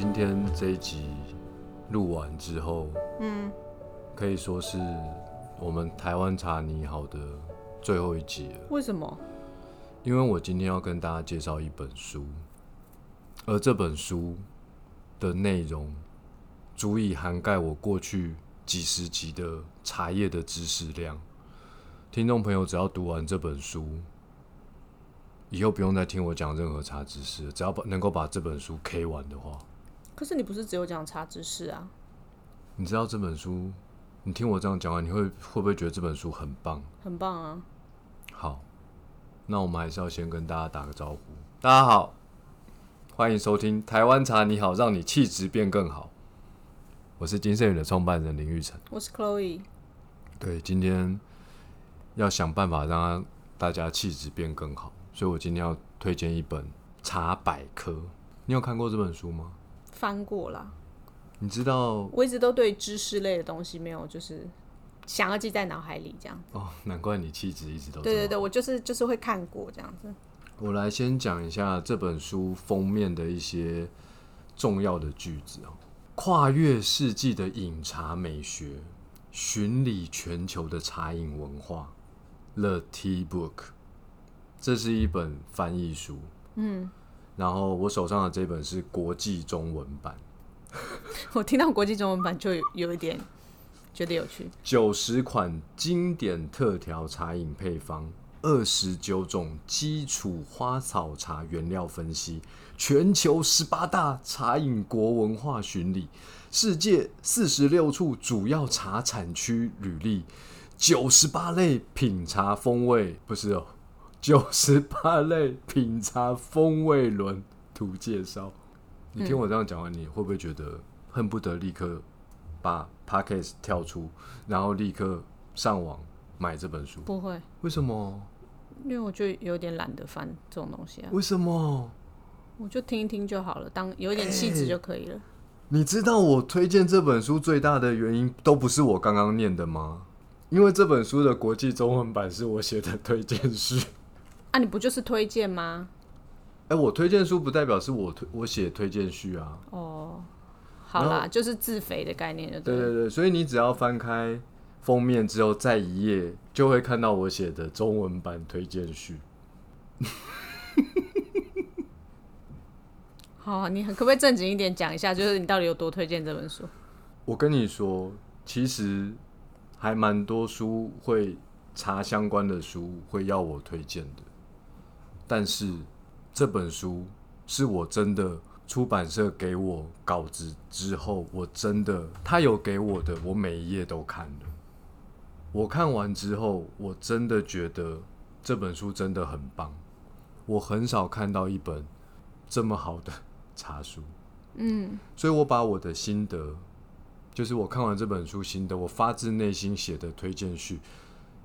今天这一集录完之后，嗯，可以说是我们台湾茶你好的最后一集了。为什么？因为我今天要跟大家介绍一本书，而这本书的内容足以涵盖我过去几十集的茶叶的知识量。听众朋友只要读完这本书，以后不用再听我讲任何茶知识，只要把能够把这本书 K 完的话，可是你不是只有讲茶知识啊？你知道这本书，你听我这样讲完，你会会不会觉得这本书很棒？很棒啊！好，那我们还是要先跟大家打个招呼。大家好，欢迎收听《台湾茶你好》，让你气质变更好。我是金盛宇的创办人林玉成。我是 Chloe，对，今天要想办法让大家气质变更好，所以我今天要推荐一本茶百科。你有看过这本书吗？翻过啦。你知道我一直都对知识类的东西没有，就是想要记在脑海里这样。哦，难怪你气质一直都对对对，我就是就是会看过这样子。我来先讲一下这本书封面的一些重要的句子哦。跨越世纪的饮茶美学，巡礼全球的茶饮文化，《The Tea Book》，这是一本翻译书。嗯，然后我手上的这本是国际中文版，我听到国际中文版就有有一点觉得有趣。九十款经典特调茶饮配方，二十九种基础花草茶原料分析，全球十八大茶饮国文化巡礼，世界四十六处主要茶产区履历，九十八类品茶风味，不是哦，九十八类品茶风味轮图介绍。你听我这样讲完，你会不会觉得恨不得立刻把 Podcast 跳出，然后立刻上网买这本书？不会，为什么？因为我就有点懒得翻这种东西啊，为什么？我就听一听就好了，当有一点气质就可以了。你知道我推荐这本书最大的原因都不是我刚刚念的吗？因为这本书的国际中文版是我写的推荐序。啊，你不就是推荐吗？哎、我推荐书不代表是我推我写推荐序啊。哦，好啦，就是自肥的概念就对了。对对对，所以你只要翻开封面之后再一页，就会看到我写的中文版推荐序。好，你可不可以正经一点讲一下，就是你到底有多推荐这本书？我跟你说，其实还蛮多书会查相关的书会要我推荐的，但是这本书是我真的出版社给我稿子之后，我真的他有给我的，我每一页都看了。我看完之后，我真的觉得这本书真的很棒。我很少看到一本这么好的茶书。嗯，所以我把我的心得，就是我看完这本书心得，我发自内心写的推荐序，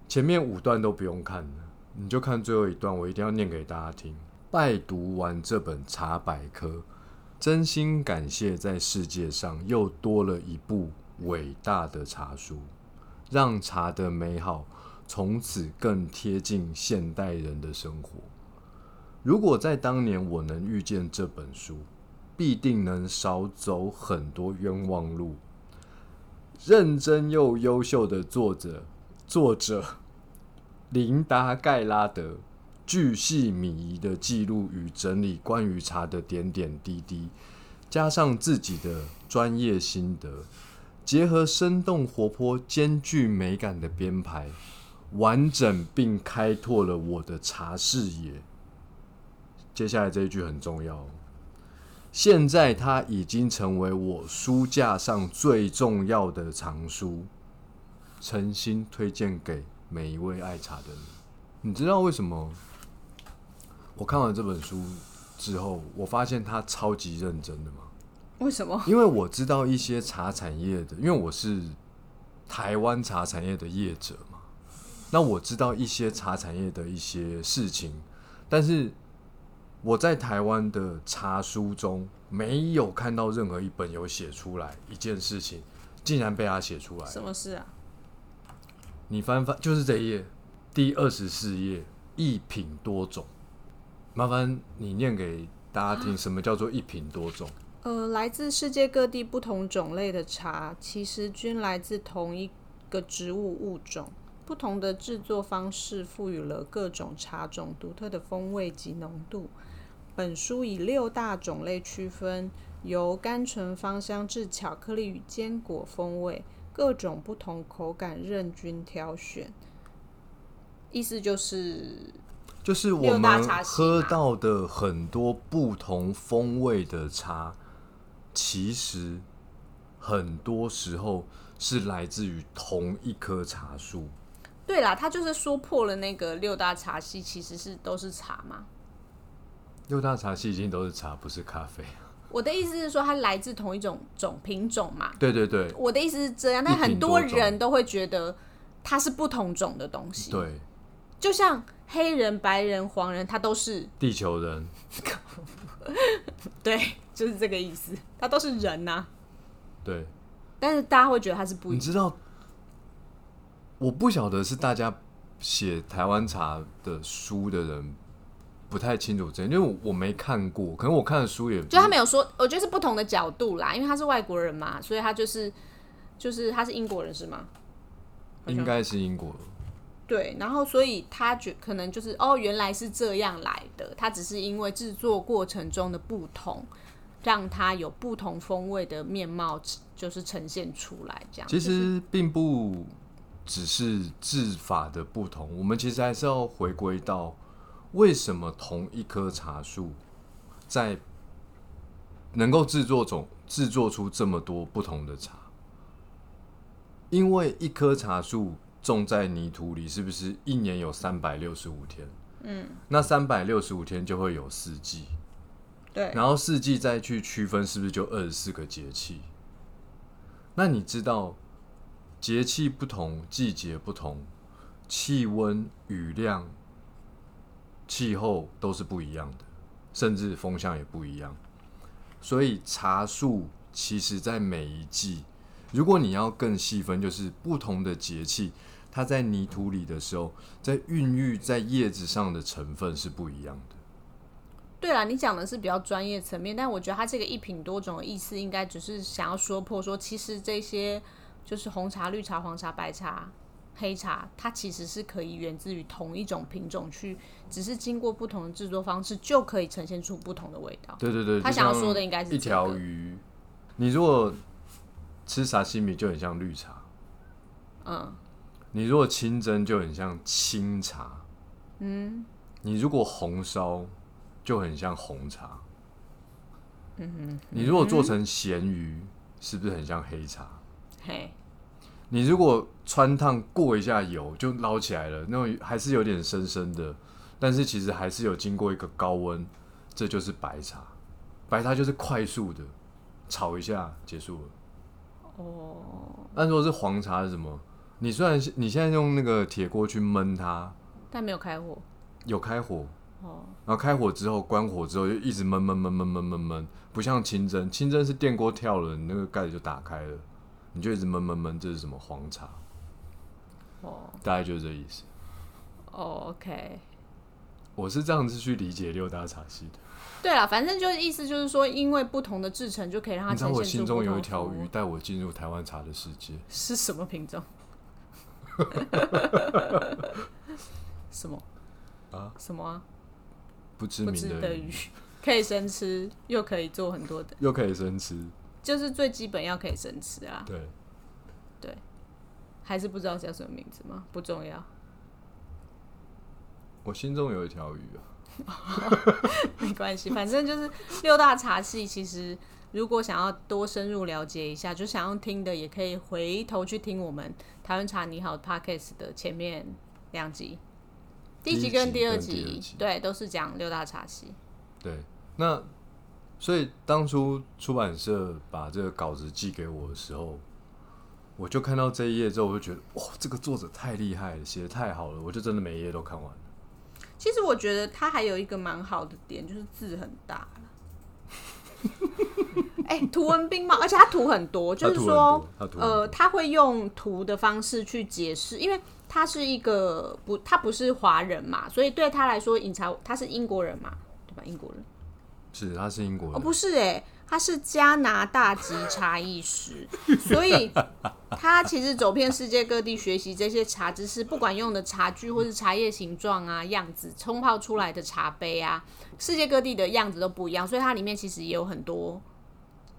前面五段都不用看了，你就看最后一段，我一定要念给大家听。拜读完这本茶百科，真心感谢在世界上又多了一部伟大的茶书，让茶的美好从此更贴近现代人的生活。如果在当年我能遇见这本书，必定能少走很多冤枉路。认真又优秀的作者，作者琳达·盖拉德，巨细靡遗的记录与整理关于茶的点点滴滴，加上自己的专业心得，结合生动活泼、兼具美感的编排，完整并开拓了我的茶视野。接下来这一句很重要。现在它已经成为我书架上最重要的藏书，诚心推荐给每一位爱茶的你。你知道为什么？我看完这本书之后，我发现他超级认真的吗？为什么？因为我知道一些茶产业的，因为我是台湾茶产业的业者嘛，那我知道一些茶产业的一些事情，但是我在台湾的茶书中没有看到任何一本有写出来一件事情，竟然被他写出来。什么事啊？你翻翻就是这一页，第二十四页，一品多种。麻烦你念给大家听，什么叫做一品多种？呃，来自世界各地不同种类的茶，其实均来自同一个植物物种。不同的制作方式赋予了各种茶种独特的风味及浓度。本书以六大种类区分，由甘醇芳香至巧克力与坚果风味，各种不同口感任君挑选。意思就是，就是我们喝到的很多不同风味的茶，其实很多时候是来自于同一棵茶树。对啦，他就是说破了那个六大茶系其实是都是茶嘛。六大茶系已经都是茶，不是咖啡。我的意思是说，它来自同一种种品种嘛。对对对我的意思是这样，但很多人都会觉得它是不同种的东西。，对，就像黑人、白人、黄人，它都是地球人 对，就是这个意思，它都是人呐、对，但是大家会觉得它是不一样。你知道，我不晓得是大家写台湾茶的书的人不太清楚这点，因为我我没看过，可能我看的书也就他没有说，我觉得是不同的角度啦，因为他是外国人嘛，所以他就是就是他是英国人是吗？应该是英国对，然后所以他觉可能就是哦，原来是这样来的，他只是因为制作过程中的不同，让他有不同风味的面貌，就是呈现出来这样。其实并不只是制法的不同，我们其实还是要回归到为什么同一棵茶树在能够制作种制作出这么多不同的茶，因为一棵茶树种在泥土里，是不是一年有三百六十五天？嗯，那三百六十五天就会有四季，对，然后四季再去区分，是不是就二十四个节气？那你知道节气不同，季节不同，气温、雨量、气候都是不一样的，甚至风向也不一样。所以茶树其实在每一季，如果你要更细分，就是不同的节气，它在泥土里的时候，在孕育在叶子上的成分是不一样的。对啦，你讲的是比较专业层面，但我觉得它这个一品多种的意思，应该只是想要说破说，其实这些就是红茶、绿茶、黄茶、白茶、黑茶，它其实是可以源自于同一种品种去，只是经过不同的制作方式，就可以呈现出不同的味道。对对对，他想要说的应该是一这个条鱼。你如果吃沙西米就很像绿茶，嗯，你如果清蒸就很像清茶，嗯，你如果红烧就很像红茶，嗯哼你如果做成咸鱼，是不是很像黑茶？嘿，你如果穿烫过一下油就捞起来了，那种还是有点深深的，但是其实还是有经过一个高温，这就是白茶。白茶就是快速的炒一下结束了。哦，那如果是黄茶是什么？你虽然你现在用那个铁锅去焖它，但没有开火。有开火，哦，然后开火之后关火之后就一直焖焖焖焖焖焖焖，不像清蒸，清蒸是电锅跳了，你那个盖子就打开了，你就一直闷闷闷，这是什么黄茶？哦，大概就是这意思。哦，OK。我是这样子去理解六大茶系的。对了，反正就是意思就是说，因为不同的制成就可以让它你知道我心中有一条鱼带我进入台湾茶的世界，是什么品种？什么啊？什么啊？不知名的鱼，可以生吃，又可以做很多的，又可以生吃，就是最基本要可以生吃啊。对，对还是不知道叫什么名字吗？不重要，我心中有一条鱼啊。没关系，反正就是六大茶系。其实如果想要多深入了解一下，就想要听的，也可以回头去听我们台湾茶你好 Podcast 的前面两集，第一集跟第二第一集跟第二集对，都是讲六大茶系。对，那所以当初出版社把这个稿子寄给我的时候，我就看到这一页之后，我就觉得哇，这个作者太厉害了，写的太好了，我就真的每一页都看完了。其实我觉得他还有一个蛮好的点，就是字很大。哎、图文并茂，而且他图很多，就是说呃，他会用图的方式去解释，因为他是一个不，他不是华人嘛，所以对他来说，隐藏他是英国人嘛，对吧？英国人是他是英国哦，人，不是哎、他是加拿大籍茶艺师，所以他其实走遍世界各地学习这些茶知识，不管用的茶具或是茶叶形状啊、样子、冲泡出来的茶杯啊，世界各地的样子都不一样，所以它里面其实也有很多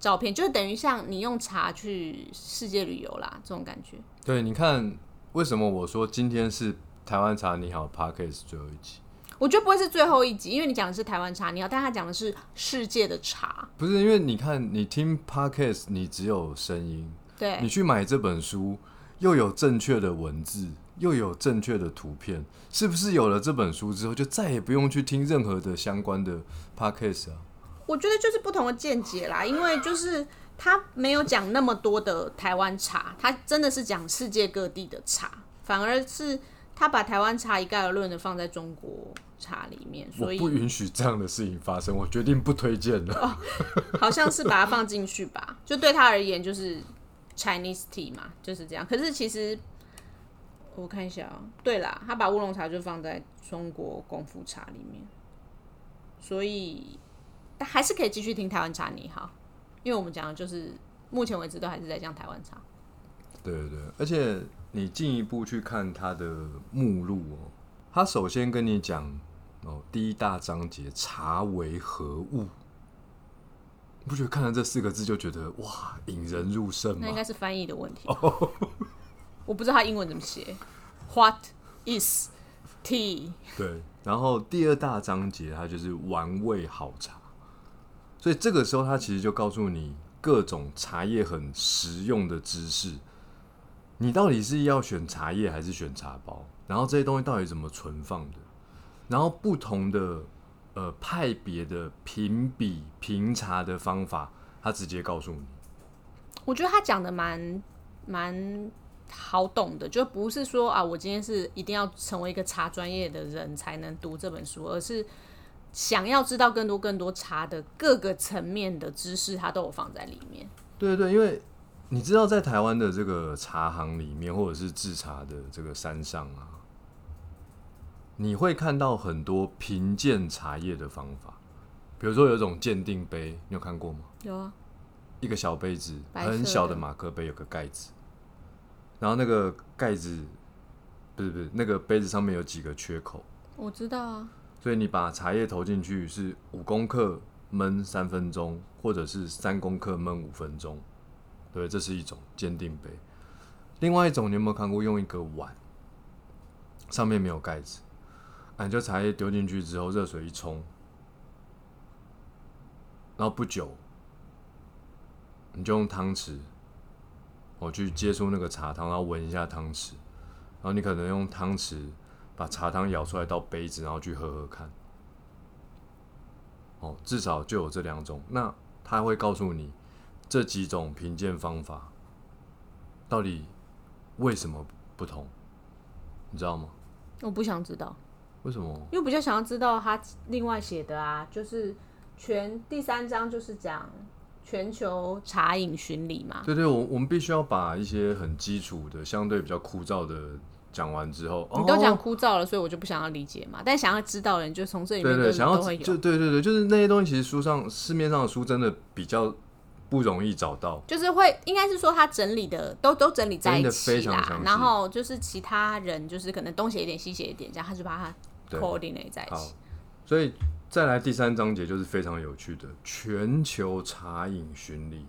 照片，就等于像你用茶去世界旅游啦，这种感觉。对，你看为什么我说今天是台湾茶你好 p a r k e s 最后一集？我觉得不会是最后一集，因为你讲的是台湾茶，你要，但他讲的是世界的茶。不是因为你看你听 Podcast，你只有声音，对你去买这本书又有正确的文字，又有正确的图片，是不是有了这本书之后，就再也不用去听任何的相关的 Podcast 啊？我觉得就是不同的见解啦，因为就是他没有讲那么多的台湾茶，他真的是讲世界各地的茶，反而是他把台湾茶一概而论的放在中国茶里面，所以不允许这样的事情发生，我决定不推荐了。好像是把它放进去吧，就对他而言就是 Chinese tea 嘛，就是这样。可是其实我看一下啊、对啦，他把乌龙茶就放在中国功夫茶里面，所以但还是可以继续听台湾茶你好，因为我们讲的就是目前为止都还是在讲台湾茶。对对对，而且你进一步去看它的目录哦，它首先跟你讲哦，第一大章节茶为何物，你不觉得看了这四个字就觉得哇引人入胜吗？那应该是翻译的问题。我不知道他英文怎么写。What is tea？对，然后第二大章节它就是玩味好茶，所以这个时候它其实就告诉你各种茶叶很实用的知识。你到底是要选茶叶还是选茶包？然后这些东西到底怎么存放的？然后不同的呃派别的评比评茶的方法，他直接告诉你。我觉得他讲的蛮蛮好懂的，就不是说啊，我今天是一定要成为一个茶专业的人才能读这本书，而是想要知道更多更多茶的各个层面的知识，他都有放在里面。对对对，因为你知道，在台湾的这个茶行里面，或者是制茶的这个山上啊，你会看到很多评鉴茶叶的方法。比如说，有一种鉴定杯，你有看过吗？有啊，一个小杯子，很小的马克杯，有个盖子，然后那个盖子不是不是那个杯子上面有几个缺口，我知道啊，所以你把茶叶投进去是五公克焖三分钟，或者是三公克焖五分钟，对，这是一种鉴定杯。另外一种，你有没有看过用一个碗，上面没有盖子，啊，你就茶叶丢进去之后，热水一冲，然后不久，你就用汤匙，我去接触那个茶汤，然后闻一下汤匙，然后你可能用汤匙把茶汤舀出来到杯子，然后去喝喝看。哦，至少就有这两种。那他会告诉你这几种评鉴方法到底为什么不同，你知道吗？我不想知道，为什么？因为比较想要知道他另外写的啊，就是全第三章就是讲全球茶饮巡礼嘛。对对，我我们必须要把一些很基础的、相对比较枯燥的讲完之后，你都讲哦枯燥了，所以我就不想要理解嘛。但想要知道的人，就从这里面对对，都想要。就对对对，就是那些东西，其实书上市面上的书真的比较不容易找到。就是会，应该是说他整理的都都整理在一起啦。然后就是其他人就是可能东写一点西写一点，这样他就把它对。coordinate 在一起。，所以再来第三章节就是非常有趣的全球茶饮巡礼，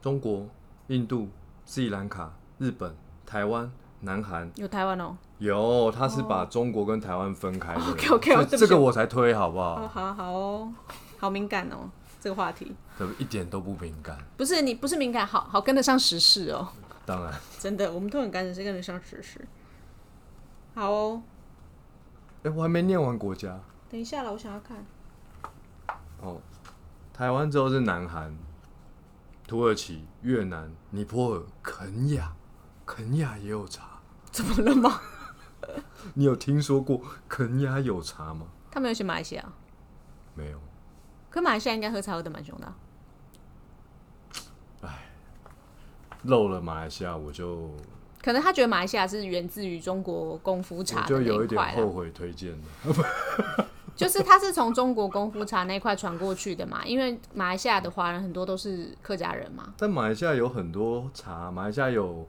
中国、印度、斯里兰卡、日本、台湾、南韩。有台湾哦，有，他是把中国跟台湾分开的。不起。这个我才推好不哦，好？好好哦，好敏感哦，这个话题对一点都不敏感，不是你不是敏感，好好跟得上时事哦，当然。真的，我们都很赶紧是跟得上时事。好哦，哎、我还没念完国家等一下了，我想要看。哦。台湾之后是南韩、土耳其、越南、尼泊尔、肯亚，肯亚也有茶。怎么了吗？你有听说过肯亚有茶吗？他们有去马来西亚，没有。可马来西亚应该喝茶喝的蛮凶的啊、漏了马来西亚，我就可能他觉得马来西亚是源自于中国功夫我茶的就有一点。后悔推荐了。就是他是从中国功夫茶那块传过去的嘛，因为马来西亚的华人很多都是客家人嘛。但马来西亚有很多茶，马来西亚有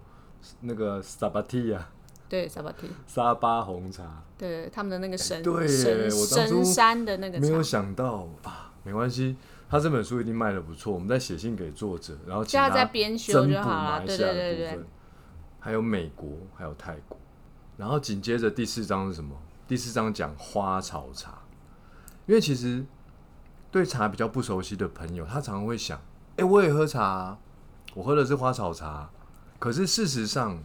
那个萨巴蒂亚对，沙巴提，沙巴红茶，对他们的那个神对耶神我当初神山的那个没有茶，想到啊，没关系，他这本书一定卖的不错，我们再写信给作者，然后请他叫他再编修增补就好了。对马来西亚对对对的部分，还有美国，还有泰国，然后紧接着第四章是什么？第四章讲花草茶，因为其实对茶比较不熟悉的朋友，他常常会想，哎、我也喝茶啊、我喝的是花草茶，可是事实上，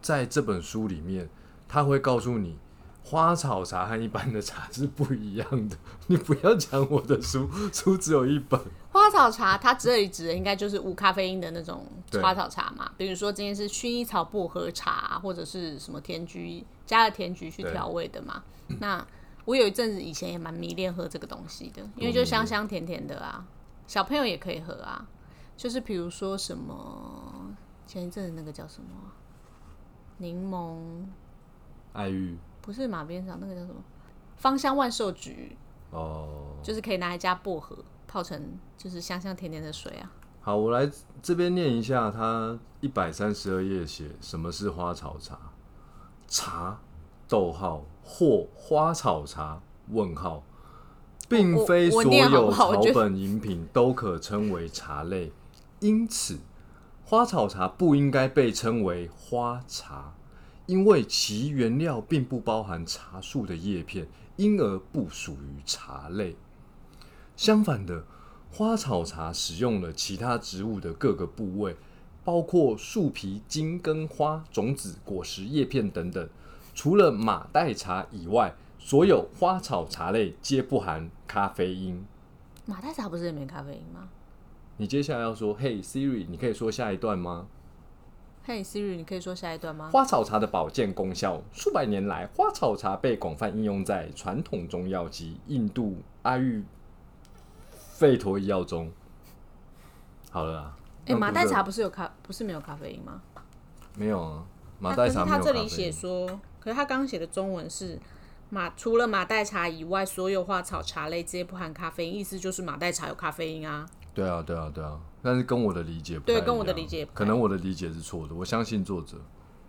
在这本书里面，他会告诉你。花草茶和一般的茶是不一样的，你不要讲我的书，书只有一本，花草茶，它这里指的应该就是无咖啡因的那种花草茶嘛。比如说今天是薰衣草薄荷茶，或者是什么甜菊加了甜菊去调味的嘛。那我有一阵子以前也蛮迷恋喝这个东西的，因为就香香甜甜的啊，小朋友也可以喝啊。就是比如说什么前一阵子那个叫什么啊柠檬，爱玉不是马鞭草，那个叫什么芳香万寿菊，哦。就是可以拿来加薄荷泡成就是香香甜甜的水啊。好，我来这边念一下，它一百三十二页写什么是花草茶？茶，逗号或花草茶？问号，并非所有草本饮品都可称为茶类，因此花草茶不应该被称为花茶，因为其原料并不包含茶树的叶片，因而不属于茶类。相反的，花草茶使用了其他植物的各个部位，包括树皮、茎、根、花、种子、果实、叶片等等。除了马黛茶以外，所有花草茶类皆不含咖啡因。马黛茶不是也没咖啡因吗？你接下来要说：“Hey Siri，你可以说下一段吗嘿、Siri，你可以说下一段？”吗？花草茶的保健功效，数百年来，花草茶被广泛应用在传统中药及印度阿育吠陀医药中。好了啦，哎、让读者马黛茶不是有咖，不是没有咖啡因吗？没有啊，马黛茶没有可是它这里写说，可是他刚刚写的中文是马，除了马黛茶以外，所有花草茶类皆不含咖啡因，意思就是马黛茶有咖啡因啊。对啊，对啊，对啊，但是跟我的理解不太对跟我的理解不太可能我的理解是错的。我相信作者，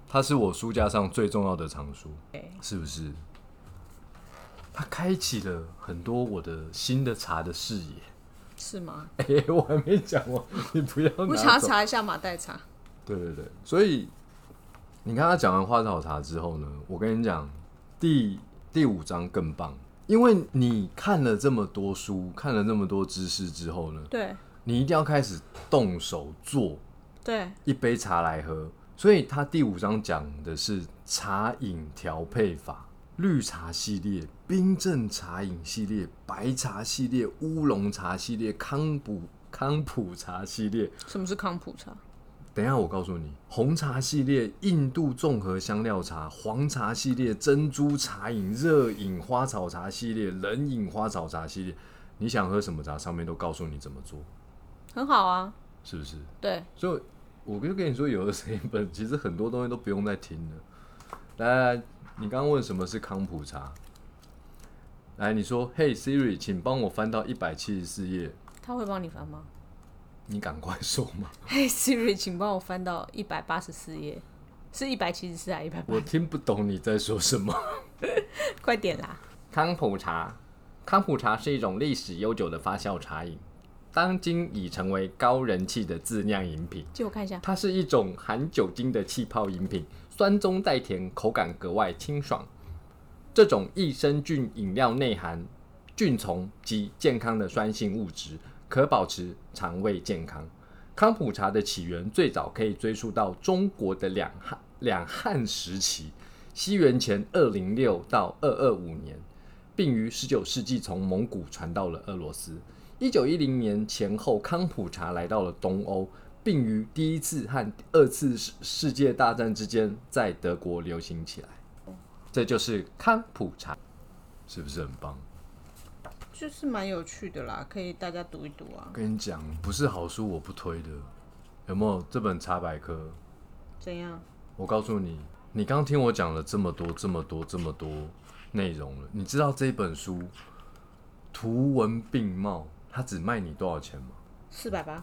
他是我书架上最重要的藏书，对是不是？他开启了很多我的新的茶的视野。是吗？哎、我还没讲完，你不要拿我想要走查一下马黛茶。对对对，所以你看他讲完花草茶之后呢，我跟你讲，第第五章更棒，因为你看了这么多书，看了这么多知识之后呢，对你一定要开始动手做对，一杯茶来喝。所以他第五章讲的是茶饮调配法。绿茶系列、冰镇茶饮系列、白茶系列、乌龙茶系列、康普康普茶系列，什么是康普茶？等一下，我告诉你，红茶系列、印度综合香料茶、黄茶系列、珍珠茶饮、热饮花草茶系列、冷饮花草茶系列，你想喝什么茶，上面都告诉你怎么做，很好啊。是不是？对，所以，我就跟你说，有的这一本其实很多东西都不用再听了。来来来，你刚刚问什么是康普茶？来，你说，Hey Siri，请帮我翻到一百七十四页。他会帮你翻吗？你赶快说嘛，嘿、Siri，请帮我翻到一百八十四页，是一百七十四还是一百八我？听不懂你在说什么。快点啦！康普茶，康普茶是一种历史悠久的发酵茶饮，当今已成为高人气的自酿饮品。借我看一下。它是一种含酒精的气泡饮品，酸中带甜，口感格外清爽。这种益生菌饮料内含菌丛及健康的酸性物质，可保持肠胃健康。康普茶的起源最早可以追溯到中国的两汉两汉时期，西元前二零六到二二五年，并于十九世纪从蒙古传到了俄罗斯。一九一零年前后，康普茶来到了东欧，并于第一次和二次世世界大战之间在德国流行起来。这就是康普茶。是不是很棒？就是蛮有趣的啦，可以大家读一读啊。跟你讲，不是好书我不推的。有没有这本茶百科？怎样？我告诉你，你刚听我讲了这么多、这么多、这么多，内容了。你知道这本书图文并茂，它只卖你多少钱吗？四百八，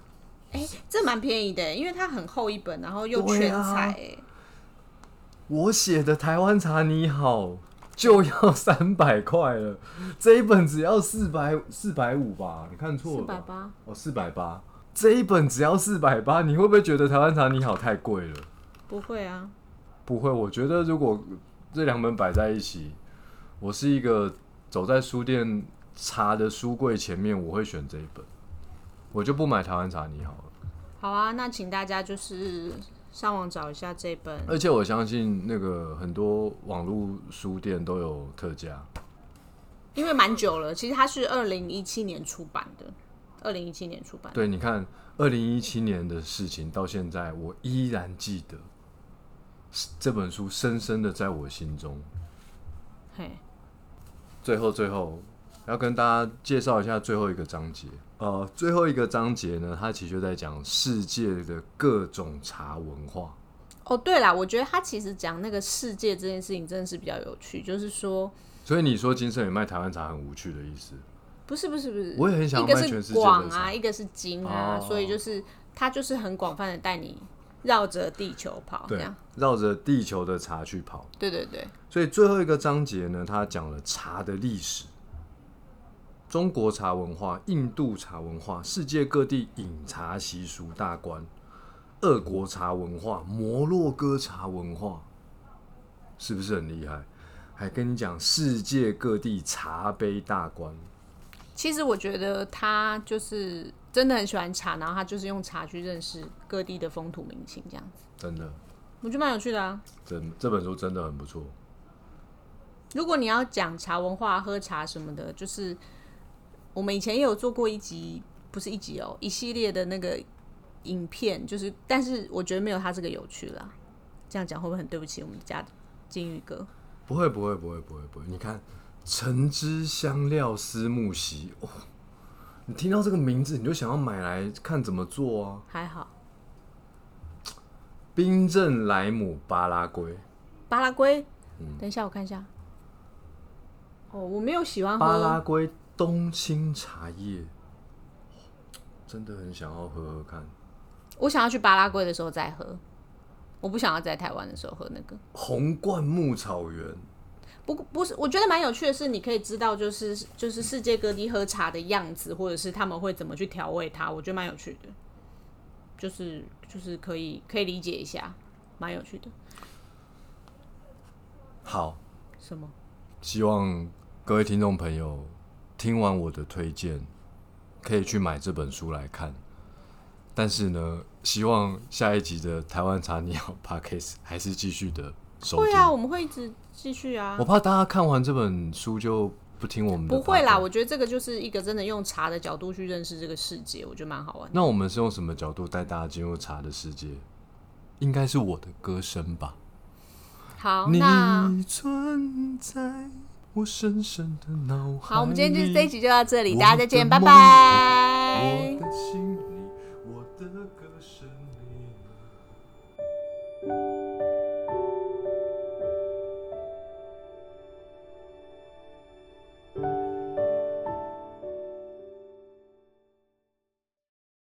哎，这蛮便宜的，因为它很厚一本，然后又全啊彩，哎、我写的台湾茶你好就要三百块了，这一本只要四百四百五吧？你看错了吧？四百八，哦，四百八，这一本只要四百八，你会不会觉得台湾茶你好太贵了？不会啊，不会，我觉得如果这两本摆在一起，我是一个走在书店茶的书柜前面，我会选这一本，我就不买台湾茶你好了。好啊，那请大家就是上网找一下这本，而且我相信那个很多网络书店都有特价。因为蛮久了，其实它是二零一七年出版的，二零一七年出版，对，你看，二零一七年的事情到现在，我依然记得这本书深深的在我心中。嘿，最后，最后要跟大家介绍一下最后一个章节。呃，最后一个章节呢，它其实就在讲世界的各种茶文化。哦，对啦，我觉得他其实讲那个世界这件事情真的是比较有趣，就是说，所以你说金盛也卖台湾茶很无趣的意思？不是不是不是，我也很想一个是卖全世界的广茶啊，一个是精啊，哦所以就是他就是很广泛的带你绕着地球跑，这对样，，绕着地球的茶去跑。对对对，所以最后一个章节呢，它讲了茶的历史、中国茶文化、印度茶文化、世界各地饮茶习俗大观、俄国茶文化、摩洛哥茶文化，是不是很厉害？还跟你讲世界各地茶杯大观，其实我觉得他就是真的很喜欢茶，然后他就是用茶去认识各地的风土民情，这样子，真的，我觉得蛮有趣的啊。真这本书真的很不错。如果你要讲茶文化、喝茶什么的，就是我们以前也有做过一集，不是一集哦，一系列的那个影片，就是，但是我觉得没有他这个有趣啦。这样讲会不会很对不起我们家的金鱼哥？不会，不会，不会，不会，不会。你看，橙汁香料丝木席，哦，你听到这个名字，你就想要买来看怎么做啊。还好，冰镇莱姆巴拉圭，巴拉圭，嗯等一下我看一下。哦，我没有喜欢巴拉，圭冬青茶叶，真的很想要喝喝看。我想要去巴拉圭的时候再喝，我不想要在台湾的时候喝那个。红灌木草原，不不是，我觉得蛮有趣的是，你可以知道就是就是世界各地喝茶的样子，或者是他们会怎么去调味它，我觉得蛮有趣的，就是就是可以可以理解一下，蛮有趣的。好，什么？希望各位听众朋友听完我的推荐，可以去买这本书来看。但是呢，希望下一集的台湾茶你好 Podcast 还是继续的收听。会啊，我们会一直继续啊我。怕大家看完这本书就不听我们的。不会啦，。我觉得这个就是一个真的用茶的角度去认识这个世界，我觉得蛮好玩的。那我们是用什么角度带大家进入茶的世界？应该是我的歌声吧。好，那你存在我深深的脑海好，我们今天就这一集就到这里，大家再见，拜拜我。的心里，我的